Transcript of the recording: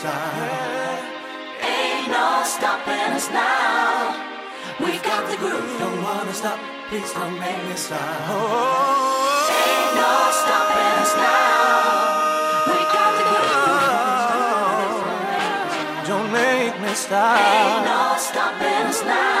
stop. Ain't no stopping us now. We've got the groove. Don't wanna stop, please don't make me stop. Ain't no stopping us now. We got the groove. Don't make me stop. Ain't no stopping us now.